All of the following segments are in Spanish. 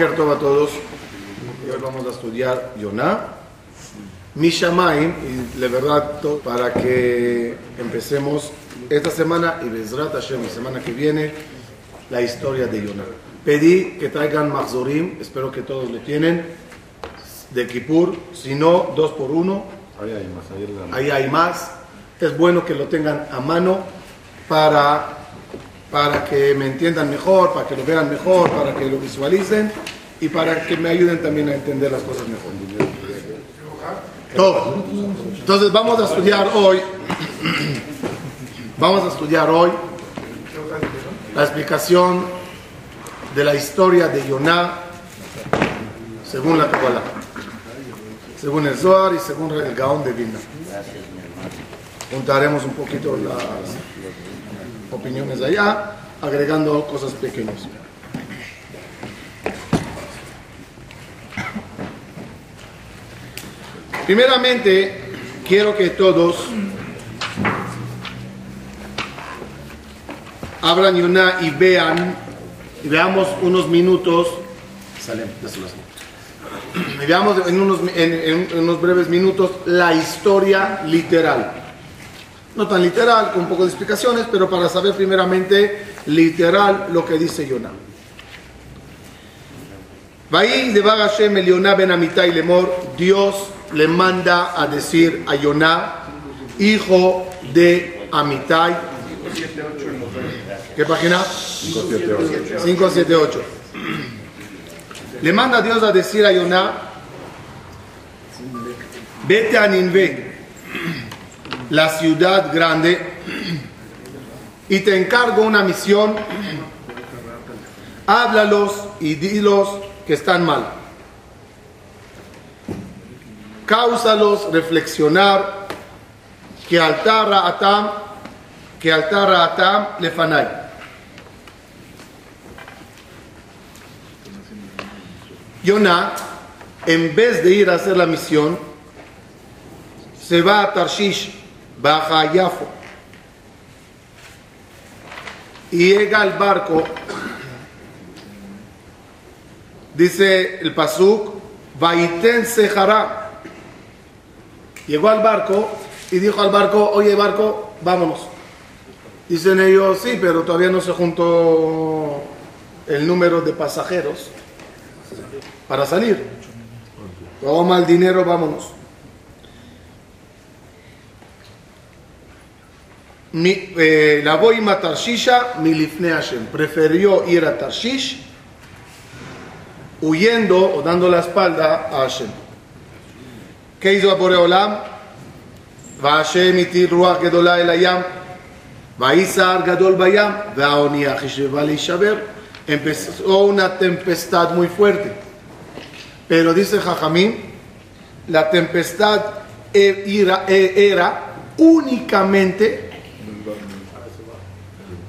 Boker Tov a todos. Y hoy vamos a estudiar Yonah. Mishamaim, y de verdad, para que empecemos esta semana y Bezrat Hashem, la semana que viene, la historia de Yonah. Pedí que traigan Mahzorim, espero que todos lo tienen, de Kippur, si no, dos por uno. Ahí hay más, ahí hay más. Es bueno que lo tengan a mano para, para que me entiendan mejor, para que lo vean mejor, para que lo visualicen y para que me ayuden también a entender las cosas mejor. Todo. Entonces vamos a estudiar hoy, vamos a estudiar hoy la explicación de la historia de Yonah según la Kabbalah, según el Zohar y según el Gaón de Vilna juntaremos un poquito las opiniones allá, agregando cosas pequeñas. Primeramente, quiero que todos abran Yonah y vean, y veamos unos minutos, y veamos en unos breves minutos la historia literal no tan literal, con un poco de explicaciones, pero para saber primeramente literal lo que dice Yonah. Dios le manda a decir a Yonah, hijo de Amitai. ¿Qué página? 578. 578. Le manda Dios a decir a Yonah, vete a Ninvé, la ciudad grande, y te encargo una misión, háblalos y dilos que están mal. Cáusalos reflexionar que altara atam, que altara atam lefanai. En vez de ir a hacer la misión, se va a Tarshish, baja a Yafo, y llega al barco, dice el Pasuk, Vaiten Sehara. Llegó al barco y dijo al barco, oye barco, vámonos. Dicen ellos, sí, pero todavía no se juntó el número de pasajeros para salir. Toma el dinero, vámonos. Mi- eh, la voy a Tarshisha, milifne Hashem. Prefirió ir a Tarshish huyendo o dando la espalda a Hashem. ¿Qué hizo a Boreolam? Va Hashem itir ruach gedola el ayam. ויסער גדול בים, והאונייה חישבה להישבר. Empezó una tempestad muy fuerte. Pero dice Jajamín, la tempestad e- era, e- era únicamente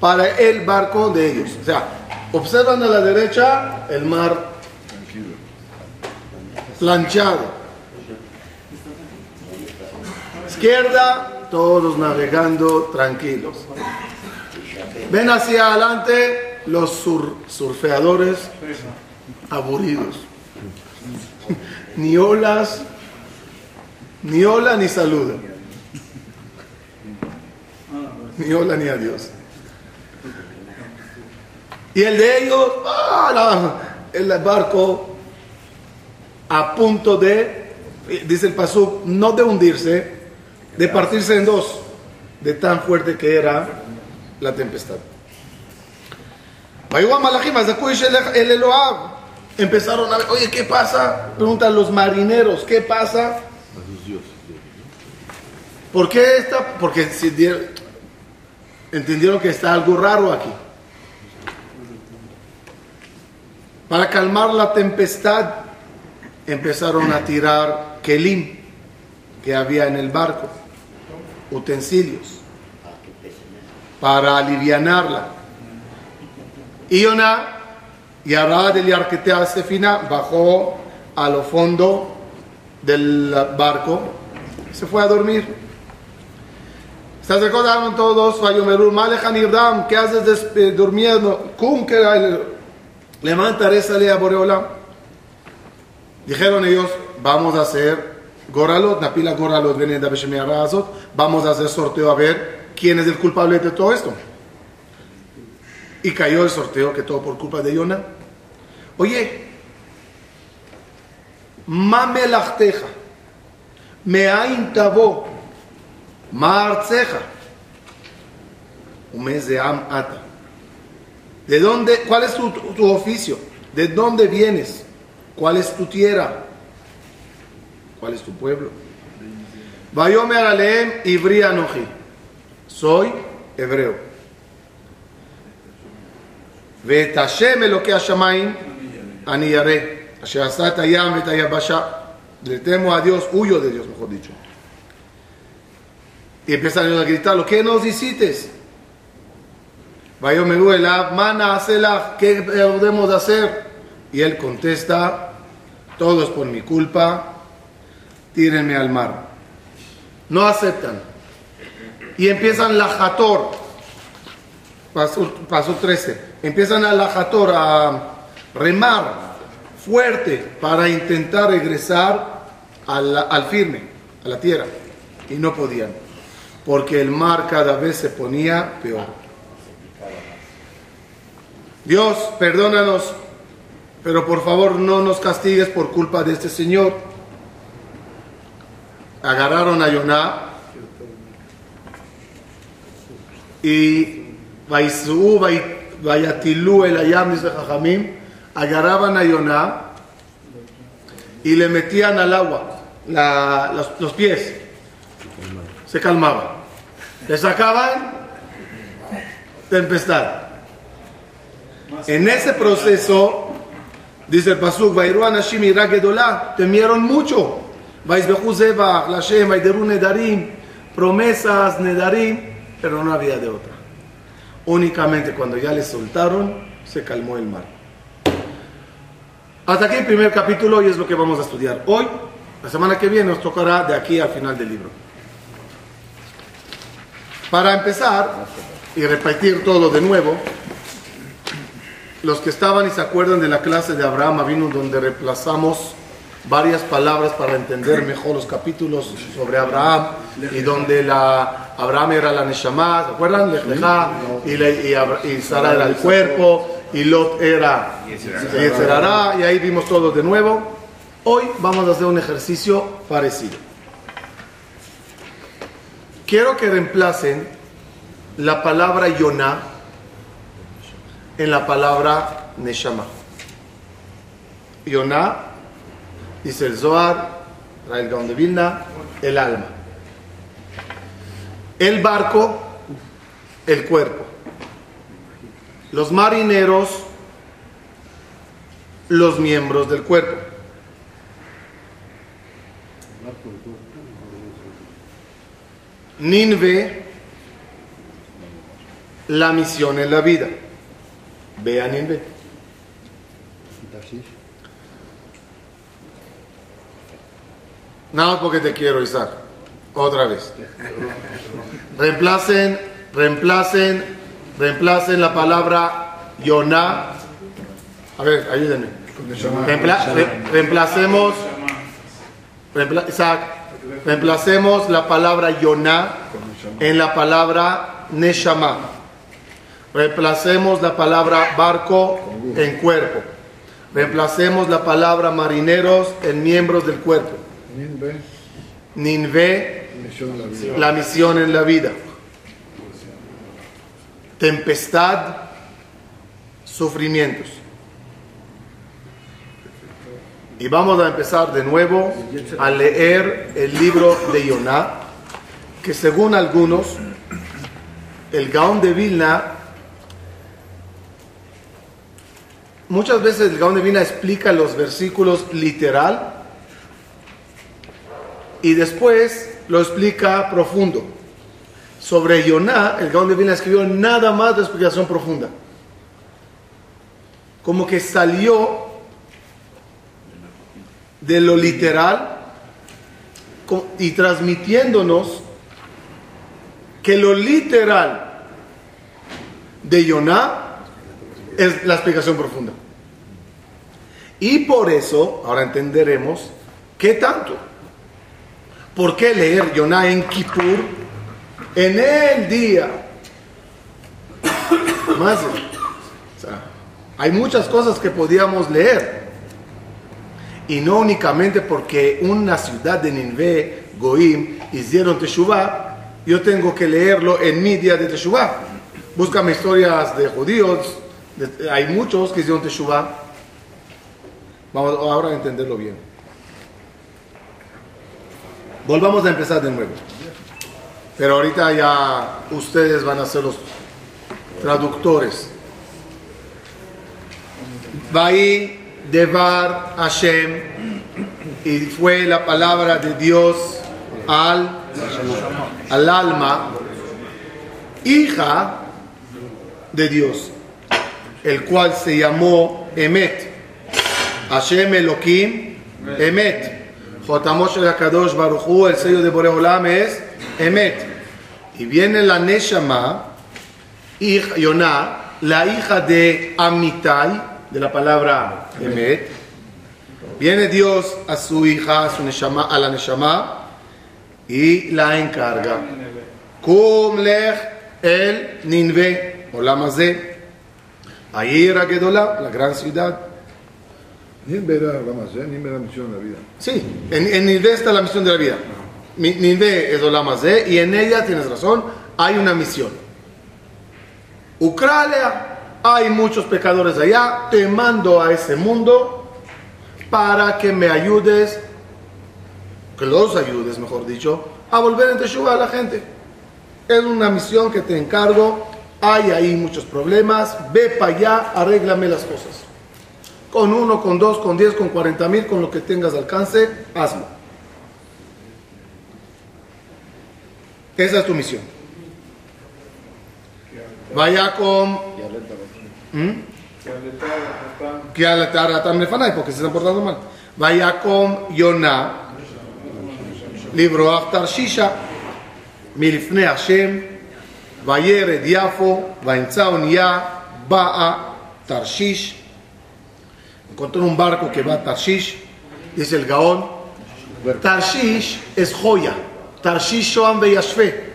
para el barco de ellos. O sea, observan a la derecha el mar planchado. Izquierda, todos navegando tranquilos. Ven hacia adelante los sur- surfeadores aburridos. Ni olas, ni hola ni saludo. Ni hola ni adiós. Y el de ellos, ¡ah! el barco a punto de, dice el pasú, no de hundirse, de partirse en dos, de tan fuerte que era la tempestad. Empezaron a ver, oye, ¿qué pasa? Preguntan los marineros, ¿qué pasa? ¿Por qué esta? Porque entendieron que está algo raro aquí. Para calmar la tempestad, empezaron a tirar kelim que había en el barco, utensilios, para alivianarla. Y Yonah, Yarad el Yarketea Sefina, bajó a lo fondo del barco, se fue a dormir. ¿Se recordaron todos? Fayomerur, Malejan Irdam, ¿qué haces eh, durmiendo? Cum, que era el- levantaré sale a Boreolam. Dijeron ellos, vamos a hacer Goralot, Napila Goralot, Venenda Razot, vamos a hacer sorteo a ver quién es el culpable de todo esto. Y cayó el sorteo, que todo por culpa de Yona. Oye, Mamelachteja, Meain Tabo, Marceja, un mes de Am Ata. ¿De dónde, cuál es tu, tu oficio? ¿De dónde vienes? ¿Cuál es tu tierra? ¿Cuál es tu pueblo? Vayomer Aleem Ibri Anoji. Soy hebreo. ואת השם אלוקי השמיים אני ירא, אשר עשה את הים ואת היבשה. Le temo a Dios, huyo de Dios, mejor dicho. Y empiezan ellos a gritar, ¿qué nos hiciste? Mana ¿qué podemos hacer? Y él contesta, todo es por mi culpa, tírenme al mar. No aceptan. Y empiezan la jator, paso, 13, empiezan a la jator a remar fuerte para intentar regresar al firme, a la tierra. Y no podían, porque el mar cada vez se ponía peor. Dios, perdónanos, pero por favor no nos castigues por culpa de este Señor. Agarraron a Yoná y Vayatilú el Ayam, Jajamim, agarraban a Yoná y le metían al agua los, pies. Se calmaban. Le sacaban tempestad. En ese proceso, dice el Pasuk, temieron mucho. Nedarim, promesas, Nedarim, pero no había de otra. Únicamente cuando ya le soltaron, se calmó el mar. Hasta aquí el primer capítulo y es lo que vamos a estudiar hoy. La semana que viene nos tocará de aquí al final del libro. Para empezar y repetir todo de nuevo, los que estaban y se acuerdan de la clase de Abraham vino donde reemplazamos varias palabras para entender mejor los capítulos sobre Abraham y donde la Abraham era la Neshama, ¿se acuerdan? y, y, y Sara era el cuerpo y Lot era y y ahí vimos todo de nuevo. Hoy vamos a hacer un ejercicio parecido. Quiero que reemplacen la palabra Yonah en la palabra Neshama. Yonah, dice el Zohar, el Gaon de Vilna, el alma. El barco, el cuerpo. Los marineros, los miembros del cuerpo. Ninve, la misión en la vida. Ve a Ninve. Nada porque te quiero, Isaac. Otra vez. Reemplacen, reemplacen reemplacen la palabra Yonah. A ver, ayúdenme. reemplacemos, reemplacemos la palabra Yonah en la palabra Neshama. Reemplacemos la palabra barco en cuerpo. Reemplacemos la palabra marineros en miembros del cuerpo. Ninve, la misión en la vida tempestad, sufrimientos. Y vamos a empezar de nuevo a leer el libro de Yonah, que según algunos, el Gaón de Vilna, muchas veces el Gaón de Vilna explica los versículos literal y después lo explica profundo sobre Yoná, el Gaón de Vilna escribió nada más de explicación profunda. Como que salió de lo literal y transmitiéndonos que lo literal de Yoná es la explicación profunda. Y por eso, ahora entenderemos, ¿qué tanto? ¿Por qué leer Yonah en Kippur en el día? Más, hay muchas cosas que podíamos leer. Y no únicamente porque una ciudad de Ninvé, Goim, hicieron Teshuvah, yo tengo que leerlo en mi día de Teshuvah. Búscame historias de judíos, hay muchos que hicieron Teshuvah. Vamos ahora a entenderlo bien. Volvamos a empezar de nuevo. Pero ahorita ya ustedes van a ser los traductores. Vaí Devar Hashem y fue la palabra de Dios al, al alma, hija de Dios, el cual se llamó Emet. Hashem Elohim Emet. Jotamosh el Akadosh Baruch Hu, el sello de Boreolam es Emet. Y viene la Neshama, Yonah, la hija de Amitai, de la palabra Emet. Viene Dios a su hija, a, su neshama, a la Neshama, y la encarga. Lech el Ninve, Olam Hazeh. Ahí Gedolah, la gran ciudad. Nimbe era Olam Hazeh, Nimbe era misión de la vida. Sí, en, en está la misión de la vida. Ninvé es Olam Hazeh, y en ella, tienes razón, hay una misión. Ucrania, hay muchos pecadores allá, te mando a ese mundo para que me ayudes, que los ayudes, mejor dicho, a volver en Teshuvah a la gente. Es una misión que te encargo, hay ahí muchos problemas, ve para allá, arréglame las cosas Con uno, con dos, con diez, con cuarenta mil, con lo que tengas alcance, hazlo. Esa es tu misión. Vaya con... ¿Mm? Que al Taratam Lefanai, porque se están portando mal. Vaya con Yonah, libro Tarshisha, מלפני השם, וירד יפו, וימצא אונייה, באה תרשיש. Encontró un barco que va a Tarshish, dice el Gaón. Tarshish es joya. Tarshish Shoam Beyashfe.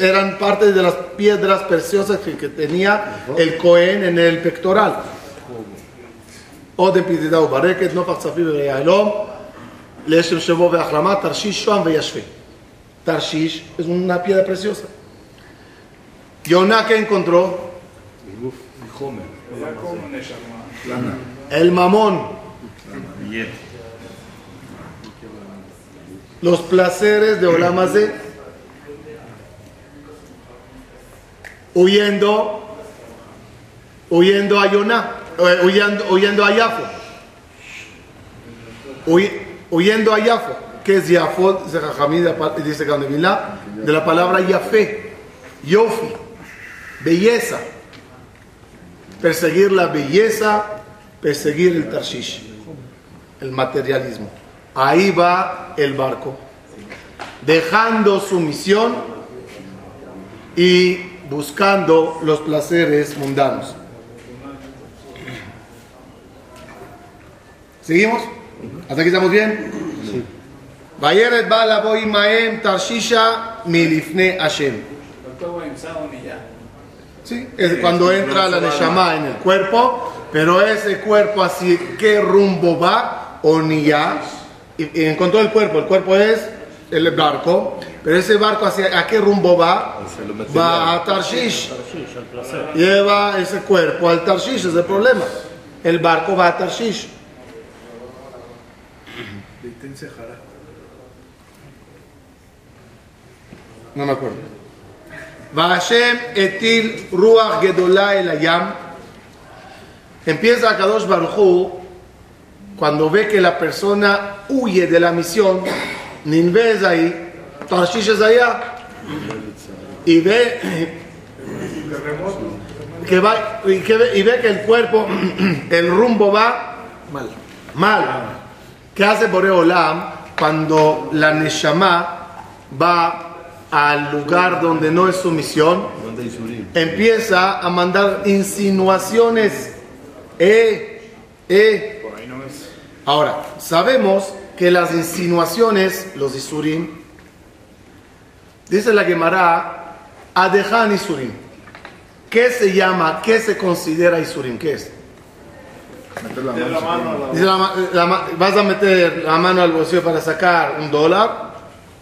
Eran parte de las piedras preciosas que, que tenía el Cohen en el pectoral. Odem Pididau Bareket, Nofach Tzafir Beyaelom, Leshem Shevo Beachlama, Tarshish Shoam Beyashfe. Tarshish es una piedra preciosa. Yonah que encontró el mamón, los placeres de Olam Hazeh, huyendo, huyendo a Yonah, eh, huyendo, huyendo a Yafo, Huy- huyendo a Yafo, que es Yafo, dice de la palabra Yafé, Yofi, belleza, perseguir la belleza, perseguir el Tarshish, el materialismo. Ahí va el barco, dejando su misión y buscando los placeres mundanos. ¿Seguimos? ¿Hasta aquí estamos bien? Vayeret bala boy maem tarshisha milifne Hashem. Sí, es cuando entra la Neshama en el cuerpo, pero ese cuerpo así, ¿qué rumbo va? Oniyah. Y, y encontró el cuerpo, el cuerpo es el barco, pero ese barco hacia, ¿a qué rumbo va? Va a Tarshish. Lleva ese cuerpo al Tarshish, es el problema. El barco va a Tarshish. No me acuerdo. Vashem etil ruach gedolah el ayam. Empieza a Kadosh Baruj Hu, cuando ve que la persona huye de la misión, Ninvé es ahí, Tarshish es allá, y ve que va y, que ve, y ve que el cuerpo, el rumbo va mal. Mal. ¿Qué hace Boreolam cuando la Neshama va al lugar donde no es su misión? Empieza a mandar insinuaciones. Eh, eh, Ahora, sabemos que las insinuaciones, los isurim, dice la Gemara, adejan isurim. ¿Qué se llama, qué se considera isurim? ¿Qué es? Meter la mano. Dice la la vas a meter la mano al bolsillo para sacar un dólar,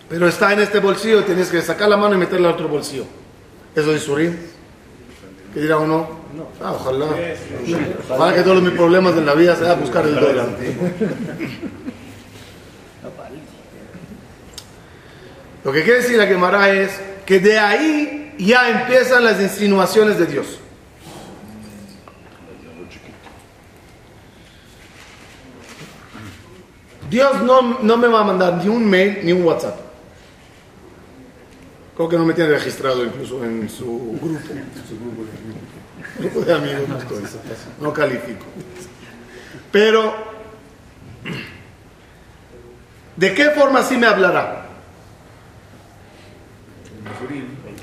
pero está en este bolsillo, tienes que sacar la mano y meterla al otro bolsillo. ¿Eso es isurim? ¿Qué dirá uno? Ah, ojalá. Ojalá que todos mis problemas de la vida sea buscar el dólar. Lo que quiere decir la Gemara es que de ahí ya empiezan las insinuaciones de Dios. Dios no, no me va a mandar ni un mail ni un WhatsApp. Creo que no me tiene registrado incluso en su grupo. Grupo de no califico. Pero, ¿de qué forma sí me hablará?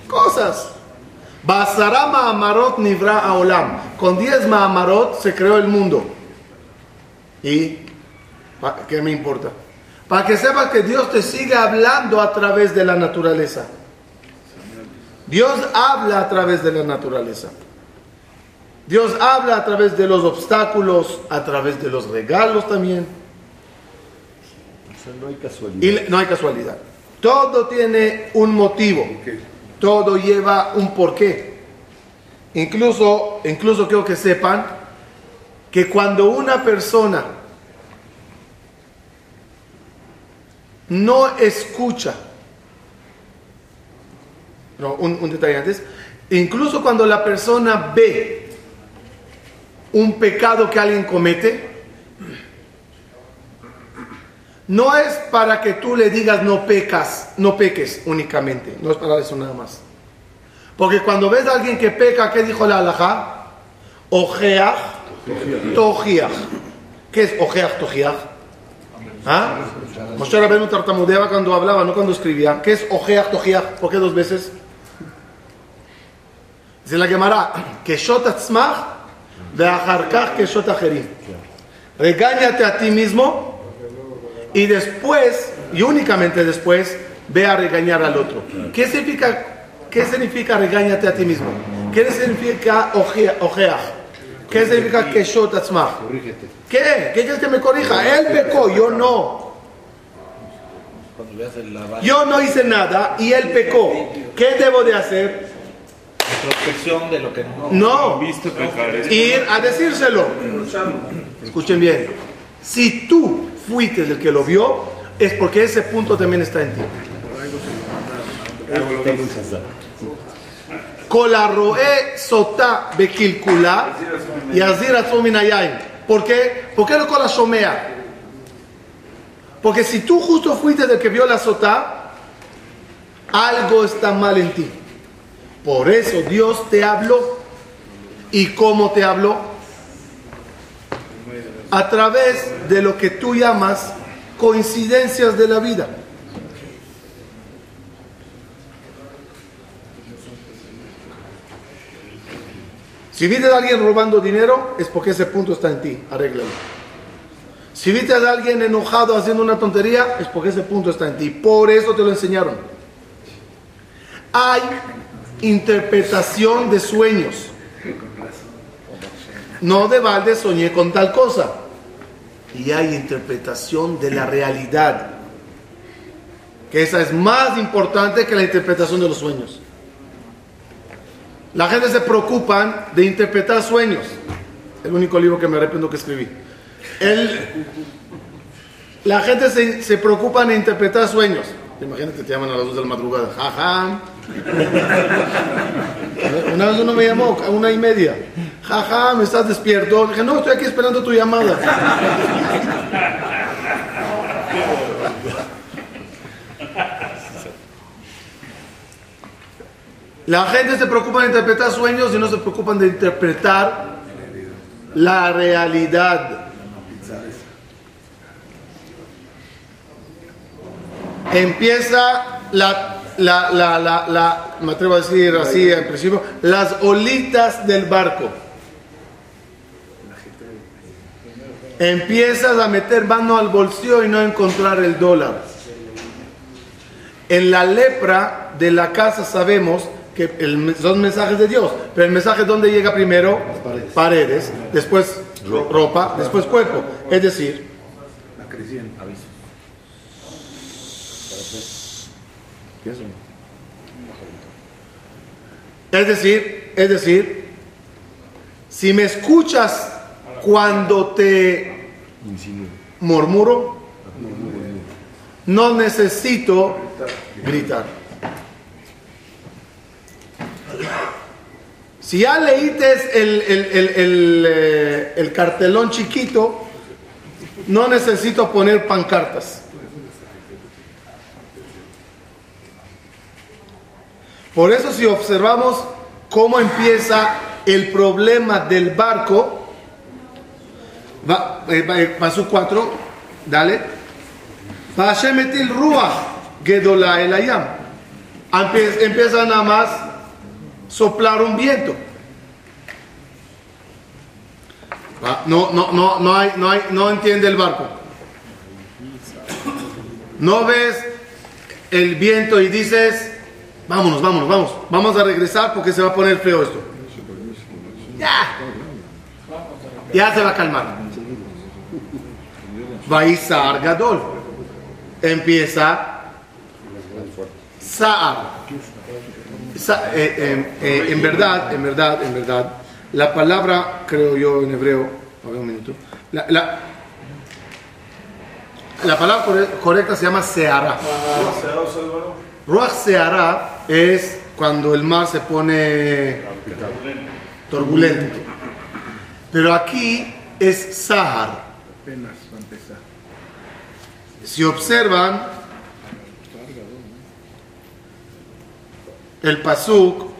Cosas. Basará Ma'amarot Nivra Aolam. Con 10 Ma'amarot se creó el mundo. ¿Y qué me importa? Para que sepas que Dios te sigue hablando a través de la naturaleza. Dios habla a través de la naturaleza. Dios habla a través de los obstáculos, a través de los regalos también. no hay casualidad. Y le- no hay casualidad. Todo tiene un motivo. Todo lleva un porqué. Incluso, incluso quiero que sepan que cuando una persona no escucha, no, un, un detalle antes, incluso cuando la persona ve un pecado que alguien comete, no es para que tú le digas no pecas, no peques únicamente, no es para eso nada más. Porque cuando ves a alguien que peca, ¿qué dijo la halajá? Ojeach, tojiach. ¿Qué es ojeach, tojiach? ¿Ah? Moshe Rabbeinu tartamudeaba cuando hablaba, no cuando escribía. ¿Qué es ojeach, tojiach? ¿Por qué dos veces? Dice la Gemara, que shot atzmach, ve'achar kach que shot acherim. Regáñate a ti mismo y después, y únicamente después, ve a regañar al otro. ¿Qué significa, qué significa regáñate a ti mismo? ¿Qué significa ojea-? ¿Qué significa que atzmach? ¿Qué? ¿Qué quieres que me corrija? Él pecó, yo no. Yo no hice nada y él pecó. ¿Qué debo de hacer? introspección de lo que no, no. ir a decírselo. Escuchen bien. Si tú fuiste el que lo vio, es porque ese punto también está en ti. Colaroe sota bekilkula y azira ¿Por qué? ¿Por qué no con shomea? Porque si tú justo fuiste el que vio la sota, algo está mal en ti. Por eso Dios te habló. ¿Y cómo te habló? A través de lo que tú llamas coincidencias de la vida. Si viste a alguien robando dinero, es porque ese punto está en ti. Arréglalo. Si viste a alguien enojado haciendo una tontería, es porque ese punto está en ti. Por eso te lo enseñaron. Hay interpretación de sueños. No de balde soñé con tal cosa. Y hay interpretación de la realidad. Que esa es más importante que la interpretación de los sueños. La gente se preocupan de interpretar sueños. El único libro que me arrepiento que escribí. El- la gente se, se preocupa de interpretar sueños. Imagínate, te llaman a las 2 de la madrugada. Jaja. Una vez uno me llamó a una y media. Jaja, me estás despierto. Dije, no, estoy aquí esperando tu llamada. La gente se preocupa de interpretar sueños y no se preocupan de interpretar la realidad. Empieza la, la, la, la, la- me atrevo a decir así en principio, las olitas del barco. empiezas a meter mano al bolsillo y no encontrar el dólar. En la lepra de la casa sabemos que el- son mensajes de Dios, pero el mensaje ¿dónde llega primero? Paredes, después ro- ropa, después cuerpo. Es decir, es decir, es decir, si me escuchas cuando te murmuro, no necesito gritar. Si ya leíste el, el- el- el, eh, el cartelón chiquito, no necesito poner pancartas. Por eso si observamos cómo empieza el problema del barco, va, eh, eh, paso 4, dale. Etil ruach gedola el ayam. Empie- Empieza nada más soplar un viento. No, no, no, no hay, no hay, no entiende el barco. No ves el viento y dices, vámonos, vámonos, vamos, vamos a regresar porque se va a poner feo esto. Ya, ya se va a calmar. Vaisar Gadol. Empieza Saar. Sa- eh, eh, eh, en verdad, en verdad, en verdad, la palabra, creo yo en hebreo, a ver un minuto, la, la, la palabra corre- correcta se llama Seara. Ruach Seara es cuando el mar se pone turbulento. Pero aquí es Sahar. Apenas. Si observan el pasuk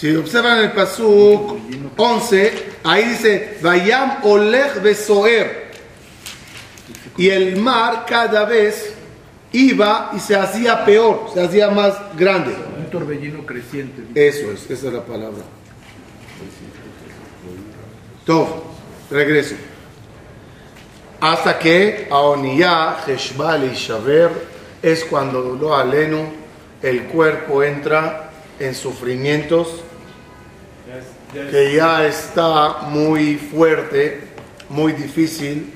Si observan el pasuk 11, ahí dice Vayam olech besoer. Y el mar cada vez iba y se hacía peor, se hacía más grande. Un torbellino creciente. Eso es, esa es la palabra. Todo, regreso. Hasta que Aoniyah, Heshbal y Shaver es cuando lo aleno, el cuerpo entra en sufrimientos que ya está muy fuerte, muy difícil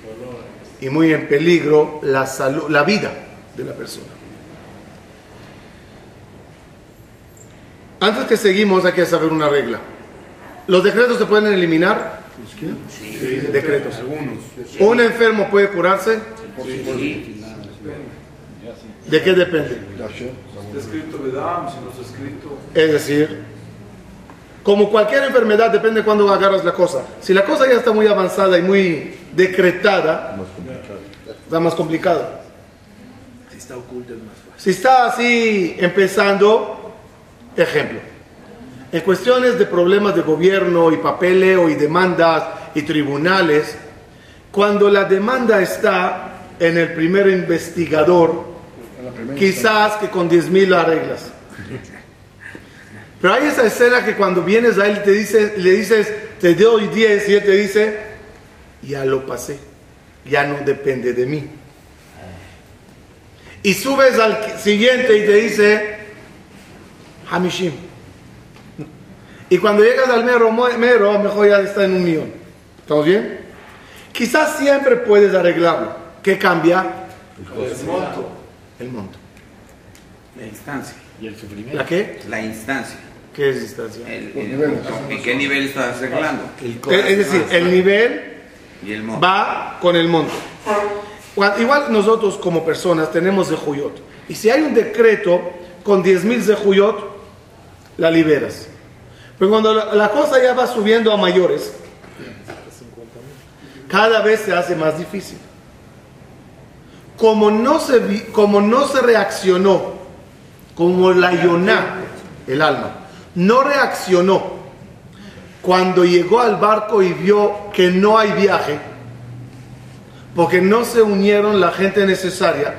y muy en peligro la salud, la vida de la persona. Antes que seguimos hay que saber una regla. ¿Los decretos se pueden eliminar? Sí, decretos. ¿Un enfermo puede curarse? ¿De qué depende? Es decir, como cualquier enfermedad, depende cuándo agarras la cosa. Si la cosa ya está muy avanzada y muy decretada, está más complicado. Si está oculto es más fácil. Si está así empezando, ejemplo, en cuestiones de problemas de gobierno y papeleo y demandas y tribunales, cuando la demanda está en el primer investigador, quizás que con 10 mil arreglas. Pero hay esa escena que cuando vienes a él te dice, le dices, te doy 10 y él te dice, ya lo pasé, ya no depende de mí. Y subes al siguiente y te dice, Hamishim. Y cuando llegas al mero, mero, a lo mejor ya está en un millón. ¿Estamos bien? Quizás siempre puedes arreglarlo. ¿Qué cambia? El monto. El monto. La instancia. Y el sufrimiento. ¿La qué? La instancia. ¿Qué es distancia? El- el- niveles. ¿En qué nivel estás arreglando? Es decir, el nivel Va con el monto. Igual nosotros como personas tenemos zehuyot. Y si hay un decreto con 10 mil zehuyot, la liberas. Pero cuando la, la cosa ya va subiendo a mayores, cada vez se hace más difícil. Como no se, como no se reaccionó, como la Yoná, el alma, no reaccionó cuando llegó al barco y vio que no hay viaje, porque no se unieron la gente necesaria,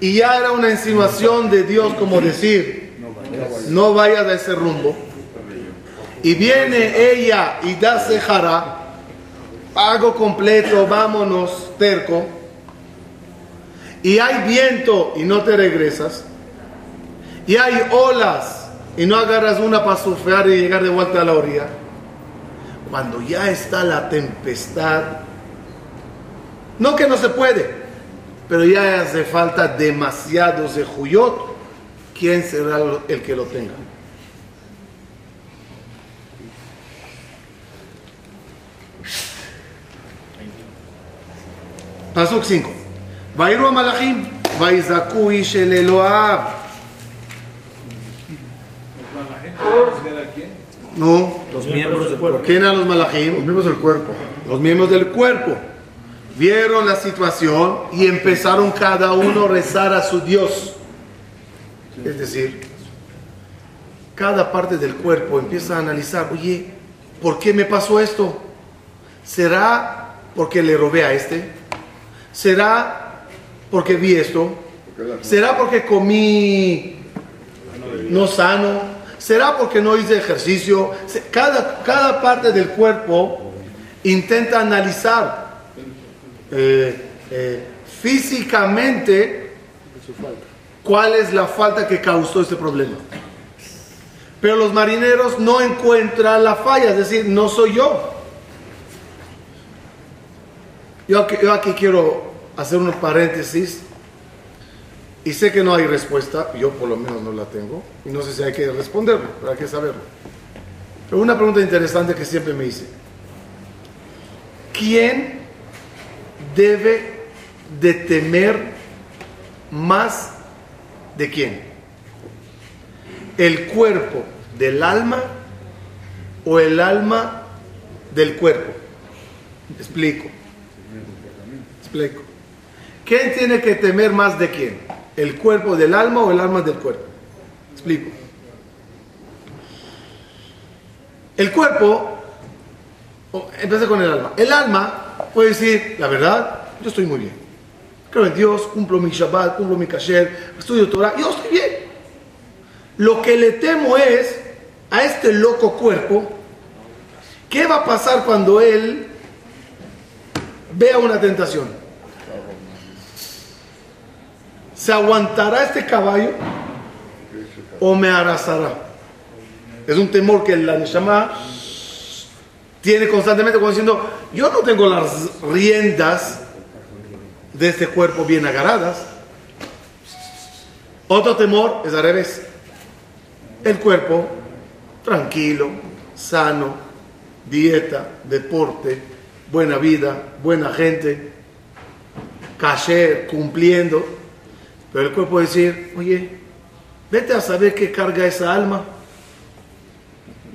y ya era una insinuación de Dios como decir, no vayas a ese rumbo. Y viene ella y da cejara, pago completo, vámonos, terco. Y hay viento y no te regresas. Y hay olas y no agarras una para surfear y llegar de vuelta a la orilla. Cuando ya está la tempestad, no que no se puede, pero ya hace falta demasiados de Juyot. ¿Quién será el que lo tenga? Pasuk 5. Vairu Malachim, Vaizaku Ish el no, Los miembros del cuerpo. ¿quién eran los Los malachim? miembros del cuerpo. Los miembros del cuerpo. Vieron la situación y empezaron cada uno a rezar a su Dios. Es decir, cada parte del cuerpo empieza a analizar, oye, ¿por qué me pasó esto? ¿Será porque le robé a este? ¿Será porque vi esto? ¿Será porque comí no sano? ¿Será porque no hice ejercicio? Cada, cada parte del cuerpo intenta analizar eh, eh, físicamente cuál es la falta que causó este problema. Pero los marineros no encuentran la falla, es decir, no soy yo. Yo aquí, yo aquí quiero hacer unos paréntesis y sé que no hay respuesta, yo por lo menos no la tengo, y no sé si hay que responderlo, pero hay que saberlo. Pero una pregunta interesante que siempre me hice. ¿Quién debe de temer más de quién? ¿El cuerpo del alma o el alma del cuerpo? Explico. Explico. ¿Quién tiene que temer más de quién? ¿El cuerpo del alma o el alma del cuerpo? Explico. El cuerpo, o- empecé con el alma. El alma puede decir, la verdad, yo estoy muy bien. Creo en Dios, cumplo mi Shabbat, cumplo mi kasher, estudio Torah, yo estoy bien. Lo que le temo es a este loco cuerpo, ¿qué va a pasar cuando él vea una tentación? ¿Se aguantará este caballo o me arrasará? Es un temor que la Neshama tiene constantemente como diciendo, yo no tengo las riendas de este cuerpo bien agarradas. Otro temor es al revés. El cuerpo tranquilo, sano, dieta, deporte, buena vida, buena gente, caché, cumpliendo. Pero el cuerpo decir, oye, vete a saber qué carga esa alma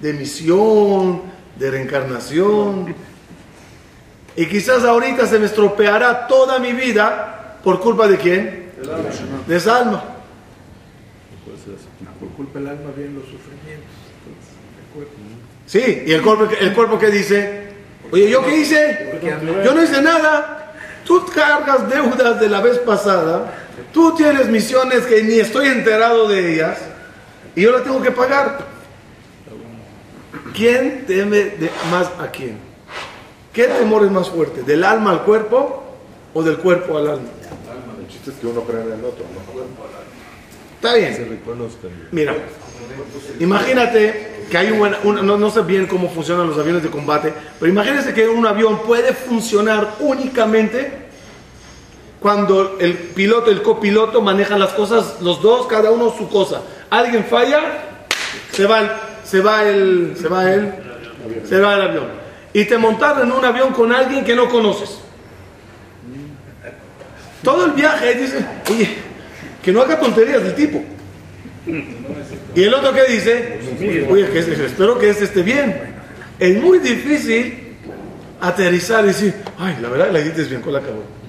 de misión, de reencarnación. Y quizás ahorita se me estropeará toda mi vida por culpa de quién? De esa alma. Por culpa del alma vienen los sufrimientos. Sí, y el cuerpo, el cuerpo que dice, oye, ¿yo qué hice? Yo no hice nada. Tú cargas deudas de la vez pasada, tú tienes misiones que ni estoy enterado de ellas, y yo las tengo que pagar. ¿Quién teme de más a quién? ¿Qué temor es más fuerte? ¿Del alma al cuerpo o del cuerpo al alma? El chiste es que uno cree en el otro, ¿no? Está bien. Mira, imagínate que hay un buen, un- no, no sé bien cómo funcionan los aviones de combate, pero imagínense que un avión puede funcionar únicamente cuando el piloto el copiloto manejan las cosas, los dos, cada uno su cosa. Alguien falla, se va el, se va el, se va el, se va el avión. Y te montaron en un avión con alguien que no conoces. Todo el viaje dice, oye, que no haga tonterías del tipo. Y el otro que dice, oye, que espero que este esté bien. Es muy difícil aterrizar y decir, ay, la verdad la hiciste bien con la acabó.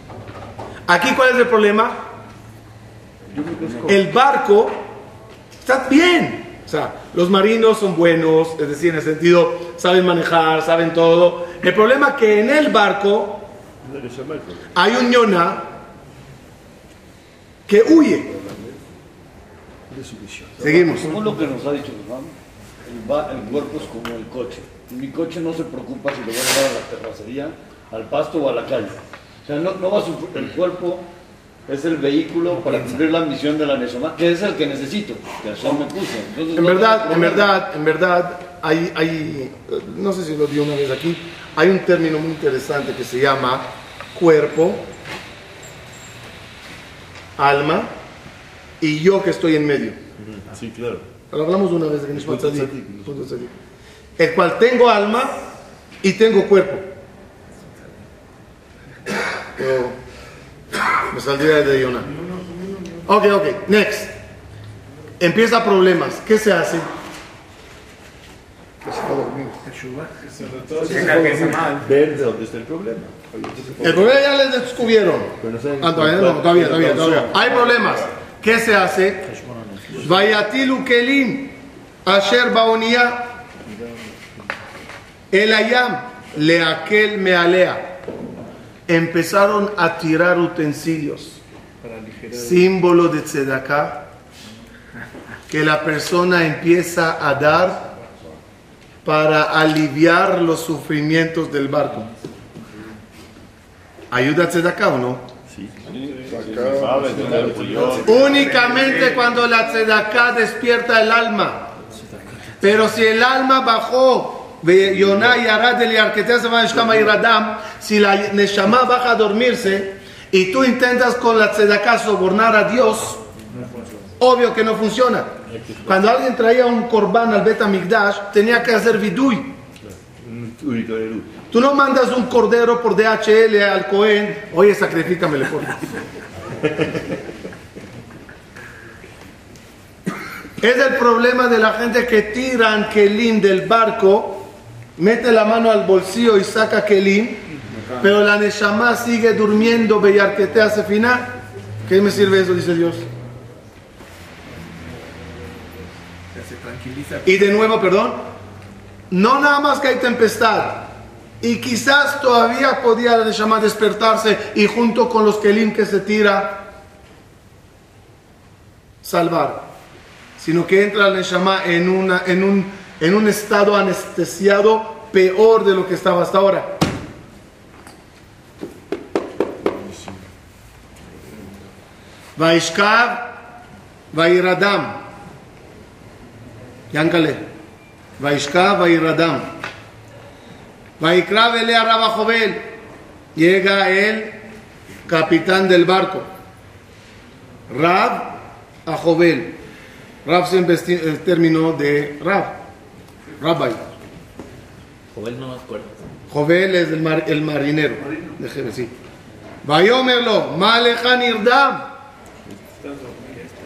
Aquí, ¿cuál es el problema? El barco está bien. O sea, los marinos son buenos, es decir, en el sentido, saben manejar, saben todo. El problema es que en el barco hay un ñona que huye. Seguimos. Según lo que nos ha dicho el, va- el cuerpo es como el coche. Mi coche no se preocupa si lo voy a llevar a la terracería, al pasto o a la calle. O sea, no, no va a sufrir- el cuerpo es el vehículo para cumplir la misión de la Neshama, que es el que necesito, que Hashem me puso. Entonces, En no verdad, en verdad, en verdad, hay, hay, no sé si lo di una vez aquí, hay un término muy interesante que se llama cuerpo, alma y yo que estoy en medio. Sí, claro. Lo hablamos una vez tzadik. El cual tengo alma y tengo cuerpo. Pero me saldría de Yonah. Ok, ok, next. Empieza problemas. ¿Qué se hace? Ver de dónde está el problema. El problema ya les descubrieron. Ah, todavía no, todavía, todavía, todavía. Hay problemas. ¿Qué se hace? Vayatilu kelim asher baonía el ayam le aquel me alea. Empezaron a tirar utensilios, símbolo de tzedaká, que la persona empieza a dar para aliviar los sufrimientos del barco. ¿Ayuda tzedaká o no? Yo- Únicamente cuando la tzedaká despierta el alma. Pero si el alma bajó, Yonah y Arad el Yarketea Shkama y Radam, si la Neshama baja a dormirse y tú intentas con la tzedaká sobornar a Dios, obvio que no funciona. Cuando alguien traía un corbán al Bet Migdash, tenía que hacer vidui. El. Tú no mandas un cordero por DHL al Cohen, oye, sacrifícamele por Es el problema de la gente que tiran Kelim del barco, mete la mano al bolsillo y saca Kelim, pero la Neshama sigue durmiendo, Beyarquetea hace final. ¿Qué me sirve eso? Dice Dios. Y de nuevo, perdón, no nada más que hay tempestad. Y quizás todavía podía la Neshama despertarse y junto con los Kelim que se tira, salvar. Sino que entra la Neshama en, una, en, un, en un estado anestesiado peor de lo que estaba hasta ahora. Vairadam. Yáncale. Vaishkav, Vairadam. Vaikra Belea Rabba Jovel. Llega el capitán del barco. Rab a Jovel. Rab siempre es el término de Rab. Rabbi. Joven no me acuerdo. Jovel es el, mar- el marinero. Déjeme sí. Vayomerlo, Malejan Irdam.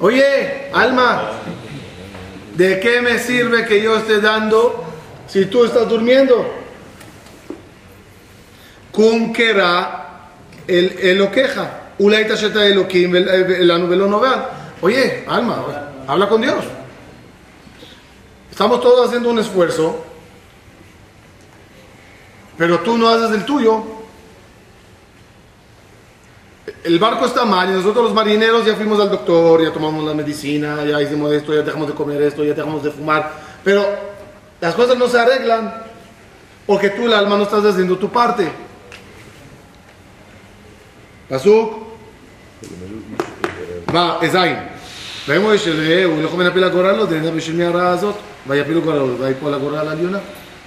Oye, alma, ¿de qué me sirve que yo esté dando si tú estás durmiendo? Kunkera el, el lo queja. Ulaita sheta nubelo no vean. Oye, alma, habla con Dios. Estamos todos haciendo un esfuerzo, pero tú no haces el tuyo. El barco está mal y nosotros los marineros ya fuimos al doctor, ya tomamos la medicina, ya hicimos esto, ya dejamos de comer esto, ya dejamos de fumar, pero las cosas no se arreglan porque tú, el alma, no estás haciendo tu parte. Pasuk. Va, Esaim. ויאמר של הוא לא יכול להפיל הגורל לו, דנדה בשל מהרעה הזאת, ויפילו גורל, ויפול הגורל העליונה.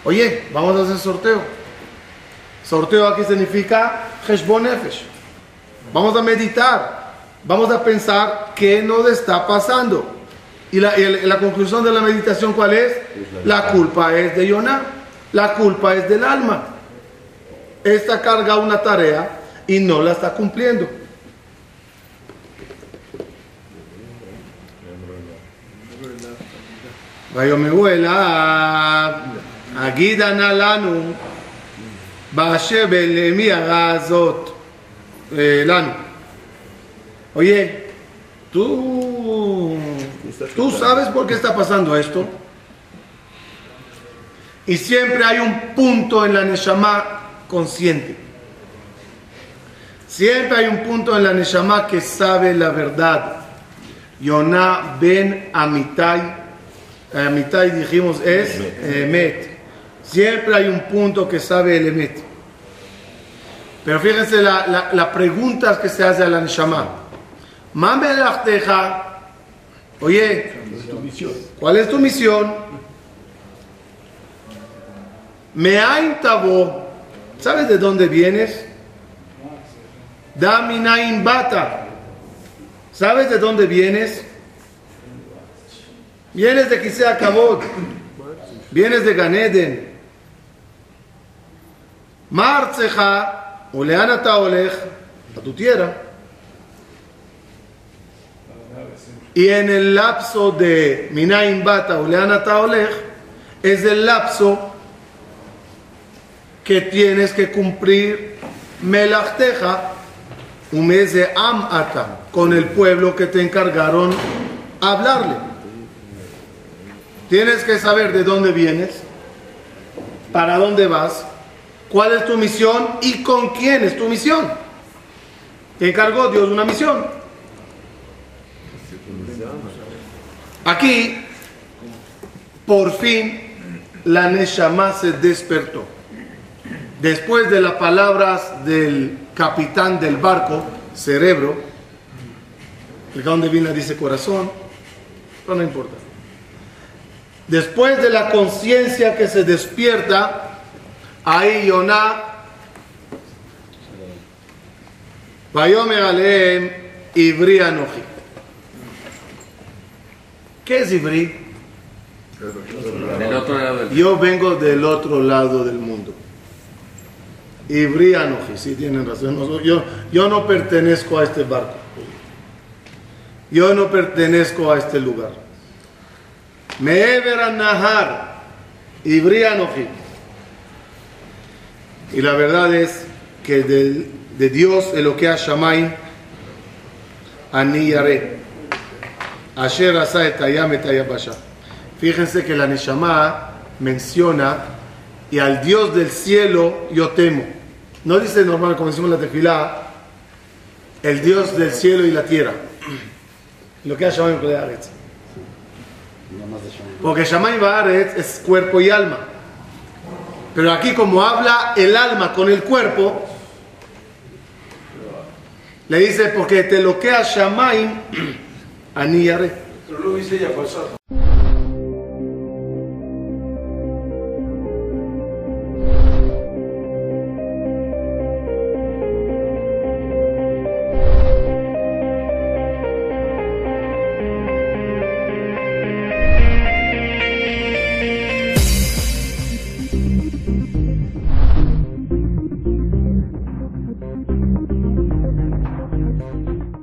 Oye, vamos a hacer sorteo. Sorteo aquí significa Heshbon Nefesh. Vamos a meditar. Vamos a pensar qué nos está pasando. Y la, y el- la conclusión de la meditación, ¿cuál es? La culpa es de Yonah. La culpa es del alma. Esta carga una tarea y no la está cumpliendo. ויאמרו אליו, הגידה נא לנו באשר למי הרעה הזאת eh, לנו. Oye, tú, tú sabes por qué está pasando esto. Y siempre hay un punto en la Neshama consciente. Siempre hay un punto en la Neshama que sabe la verdad. Yonah ben Amitai. Amitai dijimos es Emet. Siempre hay un punto que sabe el Emet. Pero fíjense la, la, la pregunta que se hace a la Neshama. Mamelachteja. Oye, ¿cuál es tu misión? Meain tabo. ¿Sabes de dónde vienes? Daminain bata. ¿Sabes de dónde vienes? Vienes de Kisea Kabot. Vienes de Ganeden. Marceja, Oleana Taolech, a tu tierra. Y en el lapso de Minain Bata, Oleana Taolech, es el lapso que tienes que cumplir Melachteja, un mes de Amata, con el pueblo que te encargaron hablarle. Tienes que saber de dónde vienes, para dónde vas, cuál es tu misión y con quién es tu misión. Te encargó Dios una misión. Aquí, por fin, la Neshama se despertó. Después de las palabras del capitán del barco, cerebro, el donde viene dice corazón, pero no importa. Después de la conciencia que se despierta, ahí Yonah, Vayomer Aleem, Ibri Anoji. ¿Qué es Ibri? Yo vengo del otro lado del mundo. Ibri Anoji, sí tienen razón. Yo, yo no pertenezco a este barco. Yo no pertenezco a este lugar. Me'ever Nahar, Ibri Anoji. Y la verdad es que de, de Dios, lo que Shammai, Ani Yareh. Asher asa et hayam et hayabasha. Fíjense que la Neshama menciona y al Dios del cielo yo temo. No dice normal como decimos en la tefilá, el Dios del cielo y la tierra. Lo que Shammai en Aretz. Porque Shammai Baaretz es cuerpo y alma. Pero aquí como habla el alma con el cuerpo, le dice porque te lo que Shammai Ani Yareh. Pero lo dice ya pasado.